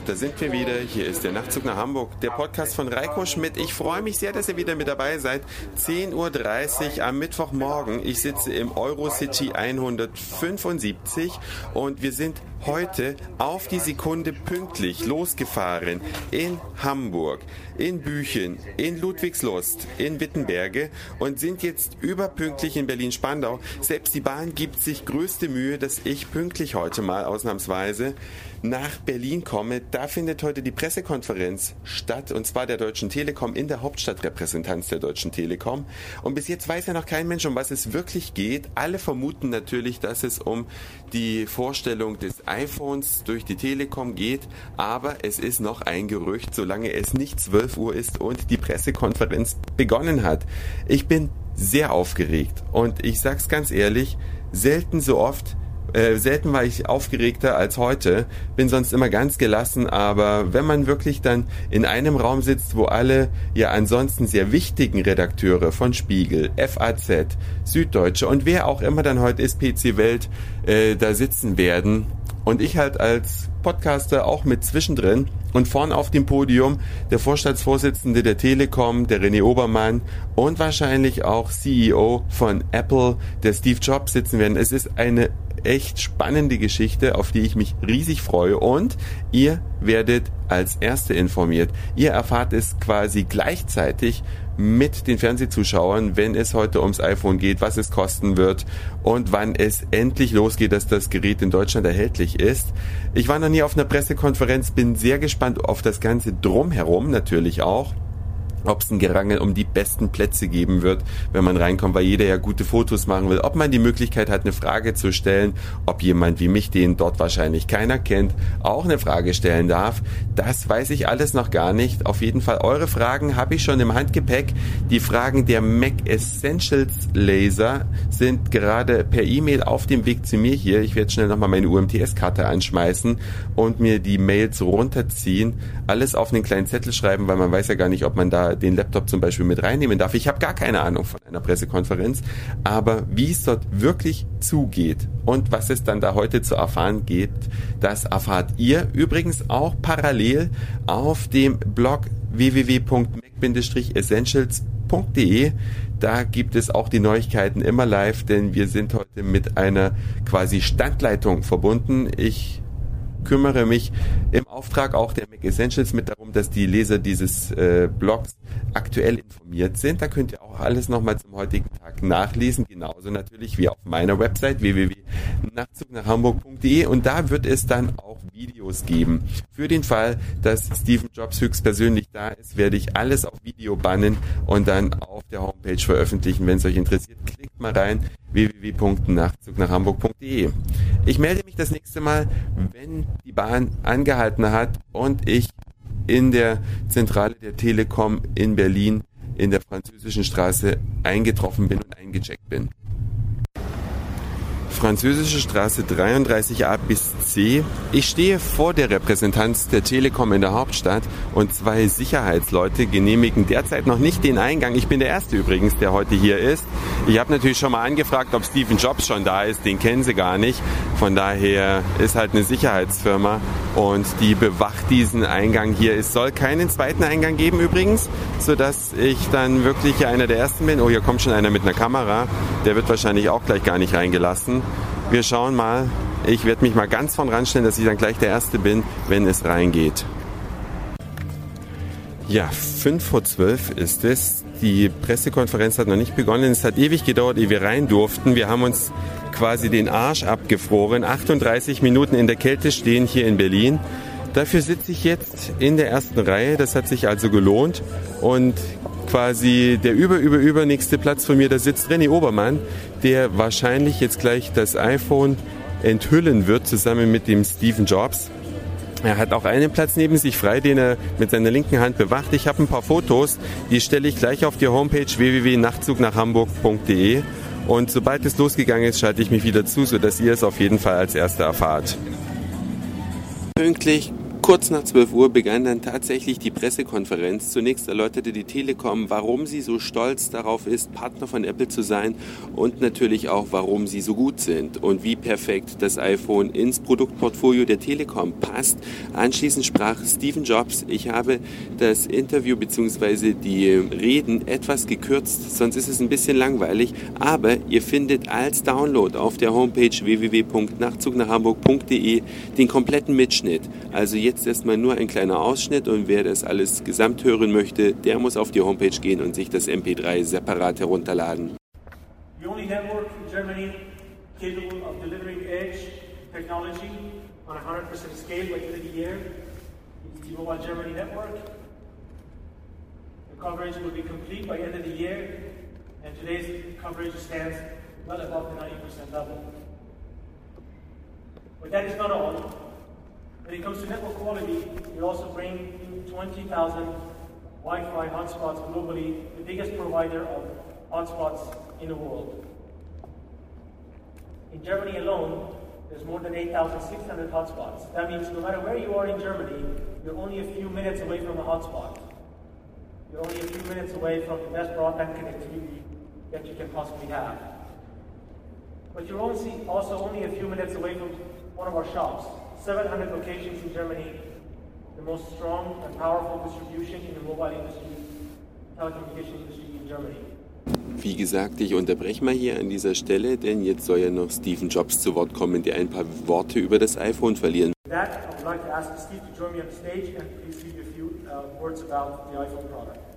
Und da sind wir wieder. Hier ist der Nachtzug nach Hamburg, der Podcast von Reiko Schmidt. Ich freue mich sehr, dass ihr wieder mit dabei seid. 10.30 Uhr am Mittwochmorgen. Ich sitze im Eurocity 175 und wir sind heute auf die Sekunde pünktlich losgefahren in Hamburg, in Büchen, in Ludwigslust, in Wittenberge und sind jetzt überpünktlich in Berlin-Spandau. Selbst die Bahn gibt sich größte Mühe, dass ich pünktlich heute mal ausnahmsweise nach Berlin komme. Da findet heute die Pressekonferenz statt, und zwar der Deutschen Telekom in der Hauptstadtrepräsentanz der Deutschen Telekom. Und bis jetzt weiß ja noch kein Mensch, um was es wirklich geht. Alle vermuten natürlich, dass es um die Vorstellung des iPhones durch die Telekom geht, aber es ist noch ein Gerücht, solange es nicht 12 Uhr ist und die Pressekonferenz begonnen hat. Ich bin sehr aufgeregt und ich sag's ganz ehrlich, selten so oft äh, selten war ich aufgeregter als heute, bin sonst immer ganz gelassen, aber wenn man wirklich dann in einem Raum sitzt, wo alle ja ansonsten sehr wichtigen Redakteure von Spiegel, FAZ, Süddeutsche und wer auch immer dann heute ist, PC Welt, äh, da sitzen werden und ich halt als Podcaster auch mit zwischendrin und vorn auf dem Podium der Vorstandsvorsitzende der Telekom, der René Obermann und wahrscheinlich auch CEO von Apple, der Steve Jobs sitzen werden. Es ist eine echt spannende Geschichte, auf die ich mich riesig freue und ihr werdet als Erste informiert. Ihr erfahrt es quasi gleichzeitig mit den Fernsehzuschauern, wenn es heute ums iPhone geht, was es kosten wird und wann es endlich losgeht, dass das Gerät in Deutschland erhältlich ist. Ich war noch nie auf einer Pressekonferenz, bin sehr gespannt auf das Ganze drumherum natürlich auch ob es ein Gerangel um die besten Plätze geben wird, wenn man reinkommt, weil jeder ja gute Fotos machen will, ob man die Möglichkeit hat, eine Frage zu stellen, ob jemand wie mich, den dort wahrscheinlich keiner kennt, auch eine Frage stellen darf, das weiß ich alles noch gar nicht. Auf jeden Fall, eure Fragen habe ich schon im Handgepäck. Die Fragen der Mac Essentials Laser sind gerade per E-Mail auf dem Weg zu mir hier. Ich werde schnell nochmal meine UMTS-Karte anschmeißen und mir die Mails runterziehen, alles auf einen kleinen Zettel schreiben, weil man weiß ja gar nicht, ob man da den Laptop zum Beispiel mit reinnehmen darf. Ich habe gar keine Ahnung von einer Pressekonferenz, aber wie es dort wirklich zugeht und was es dann da heute zu erfahren gibt, das erfahrt ihr übrigens auch parallel auf dem Blog www.mac-essentials.de. Da gibt es auch die Neuigkeiten immer live, denn wir sind heute mit einer quasi Standleitung verbunden. Ich kümmere mich im Auftrag auch der Mac Essentials mit darum, dass die Leser dieses äh, Blogs aktuell informiert sind. Da könnt ihr auch alles nochmal zum heutigen Tag nachlesen, genauso natürlich wie auf meiner Website www.nachtzugnachhamburg.de und da wird es dann auch Videos geben. Für den Fall, dass Stephen Jobs höchstpersönlich da ist, werde ich alles auf Video bannen und dann auf der Homepage veröffentlichen. Wenn es euch interessiert, klickt mal rein www.nachtzugnachhamburg.de. Ich melde mich das nächste Mal, wenn die Bahn angehalten hat und ich in der Zentrale der Telekom in Berlin in der französischen Straße eingetroffen bin und eingecheckt bin. Französische Straße 33a bis C. Ich stehe vor der Repräsentanz der Telekom in der Hauptstadt und zwei Sicherheitsleute genehmigen derzeit noch nicht den Eingang. Ich bin der Erste übrigens, der heute hier ist. Ich habe natürlich schon mal angefragt, ob Steven Jobs schon da ist. Den kennen sie gar nicht. Von daher ist halt eine Sicherheitsfirma und die bewacht diesen Eingang hier. Es soll keinen zweiten Eingang geben übrigens, sodass ich dann wirklich einer der Ersten bin. Oh, hier kommt schon einer mit einer Kamera. Der wird wahrscheinlich auch gleich gar nicht reingelassen. Wir schauen mal. Ich werde mich mal ganz von ranstellen, dass ich dann gleich der Erste bin, wenn es reingeht. Ja, 5 vor 12 ist es. Die Pressekonferenz hat noch nicht begonnen. Es hat ewig gedauert, ehe wir rein durften. Wir haben uns quasi den Arsch abgefroren. 38 Minuten in der Kälte stehen hier in Berlin. Dafür sitze ich jetzt in der ersten Reihe. Das hat sich also gelohnt. Und quasi der über, über, übernächste Platz von mir, da sitzt René Obermann, der wahrscheinlich jetzt gleich das iPhone enthüllen wird, zusammen mit dem Stephen Jobs. Er hat auch einen Platz neben sich frei, den er mit seiner linken Hand bewacht. Ich habe ein paar Fotos, die stelle ich gleich auf die Homepage www.nachtzugnachhamburg.de und sobald es losgegangen ist, schalte ich mich wieder zu, sodass ihr es auf jeden Fall als Erster erfahrt. Pünktlich Kurz nach 12 Uhr begann dann tatsächlich die Pressekonferenz. Zunächst erläuterte die Telekom, warum sie so stolz darauf ist, Partner von Apple zu sein und natürlich auch, warum sie so gut sind und wie perfekt das iPhone ins Produktportfolio der Telekom passt. Anschließend sprach Stephen Jobs. Ich habe das Interview bzw. die Reden etwas gekürzt, sonst ist es ein bisschen langweilig, aber ihr findet als Download auf der Homepage www.nachzugnachhamburg.de den kompletten Mitschnitt. Also jetzt jetzt erstmal nur ein kleiner Ausschnitt und wer das alles gesamt hören möchte, der muss auf die Homepage gehen und sich das MP3 separat herunterladen. The only network in Germany capable of delivering edge technology on a 100% scale by end of the year is the Mobile Germany network. The coverage will be complete by end of the year and today's coverage stands well above the 90% level. But that is not all. When it comes to network quality, we also bring 20,000 Wi-Fi hotspots globally, the biggest provider of hotspots in the world. In Germany alone, there's more than 8,600 hotspots. That means no matter where you are in Germany, you're only a few minutes away from a hotspot. You're only a few minutes away from the best broadband connectivity that you can possibly have. But you're also only a few minutes away from one of our shops. 700 locations in Germany, the most strong and powerful distribution in the mobile industry, telecommunication industry in Germany. Wie gesagt, ich unterbreche mal hier an dieser Stelle, denn jetzt soll ja noch Stephen Jobs zu Wort kommen, der ein paar Worte über das iPhone verlieren. That, I would like to ask Steve to join me on the stage and please give a few uh, words about the iPhone product.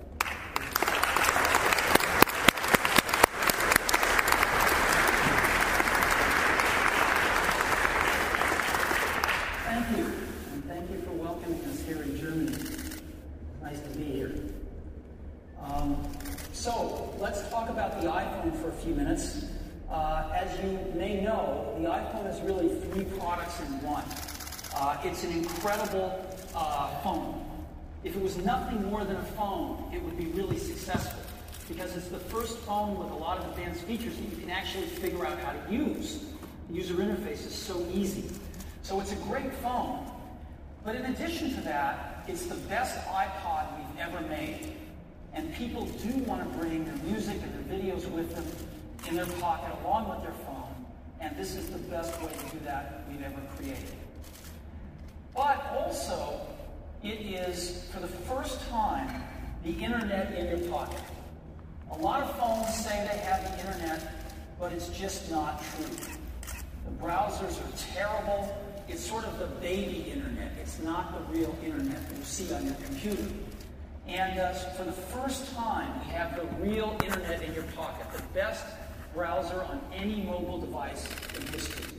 Incredible uh, phone. If it was nothing more than a phone, it would be really successful because it's the first phone with a lot of advanced features that you can actually figure out how to use. The user interface is so easy. So it's a great phone. But in addition to that, it's the best iPod we've ever made. And people do want to bring their music and their videos with them in their pocket along with their phone. And this is the best way to do that we've ever created. But also, it is, for the first time, the internet in your pocket. A lot of phones say they have the internet, but it's just not true. The browsers are terrible. It's sort of the baby internet. It's not the real internet that you see on your computer. And uh, for the first time, we have the real internet in your pocket, the best browser on any mobile device in history.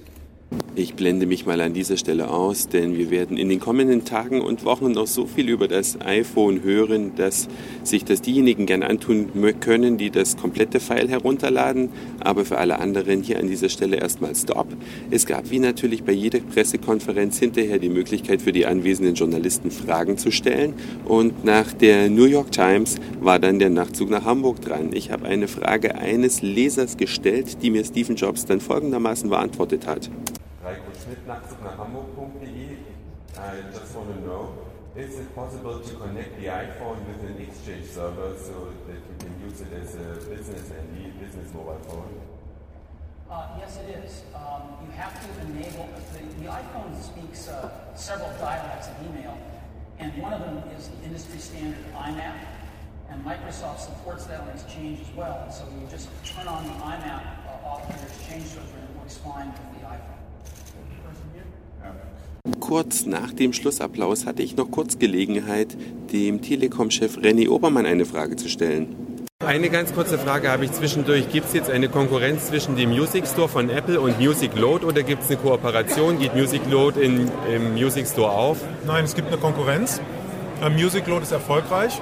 Ich blende mich mal an dieser Stelle aus, denn wir werden in den kommenden Tagen und Wochen noch so viel über das iPhone hören, dass sich das diejenigen gern antun können, die das komplette File herunterladen. Aber für alle anderen hier an dieser Stelle erstmal Stop. Es gab wie natürlich bei jeder Pressekonferenz hinterher die Möglichkeit für die anwesenden Journalisten Fragen zu stellen. Und nach der New York Times war dann der Nachtzug nach Hamburg dran. Ich habe eine Frage eines Lesers gestellt, die mir Stephen Jobs dann folgendermaßen beantwortet hat. I just want to know, is it possible to connect the iPhone with an Exchange server so that you can use it as a business and business mobile phone? Uh, yes, it is. Um, you have to enable, the, the iPhone speaks uh, several dialects of email, and one of them is the industry standard IMAP, and Microsoft supports that on Exchange as well. And so you just turn on the IMAP uh, off of your Exchange server and it works fine with the iPhone. Kurz nach dem Schlussapplaus hatte ich noch kurz Gelegenheit, dem Telekom-Chef René Obermann eine Frage zu stellen. Eine ganz kurze Frage habe ich zwischendurch. Gibt es jetzt eine Konkurrenz zwischen dem Music Store von Apple und Music Load oder gibt es eine Kooperation? Geht Music Load in, im Music Store auf? Nein, es gibt eine Konkurrenz. Äh, Music Load ist erfolgreich.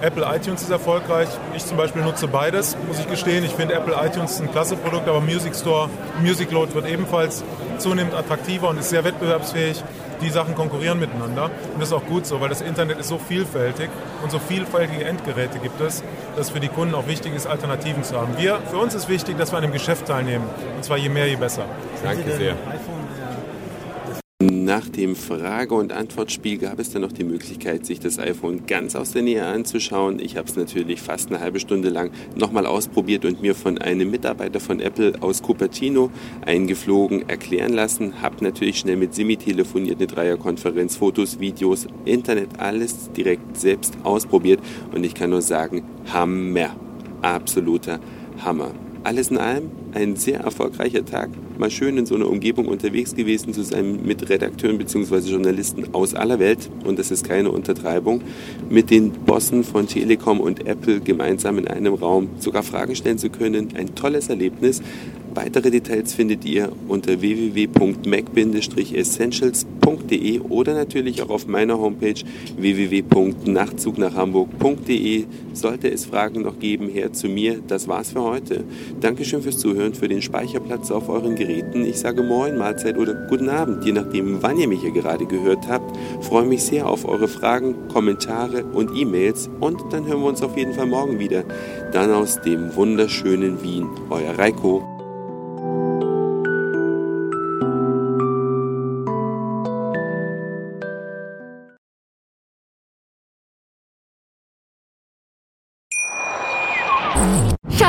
Apple iTunes ist erfolgreich. Ich zum Beispiel nutze beides, muss ich gestehen. Ich finde Apple iTunes ein klasse Produkt, aber Music Store, Music Load wird ebenfalls zunehmend attraktiver und ist sehr wettbewerbsfähig. Die Sachen konkurrieren miteinander und das ist auch gut so, weil das Internet ist so vielfältig und so vielfältige Endgeräte gibt es, dass für die Kunden auch wichtig ist, Alternativen zu haben. Wir, für uns ist wichtig, dass wir an dem Geschäft teilnehmen und zwar je mehr, je besser. Danke sehr. Nach dem Frage- und Antwortspiel gab es dann noch die Möglichkeit, sich das iPhone ganz aus der Nähe anzuschauen. Ich habe es natürlich fast eine halbe Stunde lang nochmal ausprobiert und mir von einem Mitarbeiter von Apple aus Cupertino eingeflogen erklären lassen. Habe natürlich schnell mit Simi telefoniert, eine Dreierkonferenz, Fotos, Videos, Internet, alles direkt selbst ausprobiert und ich kann nur sagen, Hammer, absoluter Hammer. Alles in allem ein sehr erfolgreicher Tag. Mal schön in so einer Umgebung unterwegs gewesen zu sein mit Redakteuren bzw. Journalisten aus aller Welt. Und das ist keine Untertreibung. Mit den Bossen von Telekom und Apple gemeinsam in einem Raum sogar Fragen stellen zu können. Ein tolles Erlebnis. Weitere Details findet ihr unter www.mac-essentials.de oder natürlich auch auf meiner Homepage www.nachtzugnachhamburg.de. Sollte es Fragen noch geben, her zu mir. Das war's für heute. Dankeschön fürs Zuhören, für den Speicherplatz auf euren Geräten. Ich sage Moin, Mahlzeit oder Guten Abend, je nachdem, wann ihr mich hier gerade gehört habt. Freue mich sehr auf eure Fragen, Kommentare und E-Mails und dann hören wir uns auf jeden Fall morgen wieder. Dann aus dem wunderschönen Wien. Euer Reiko.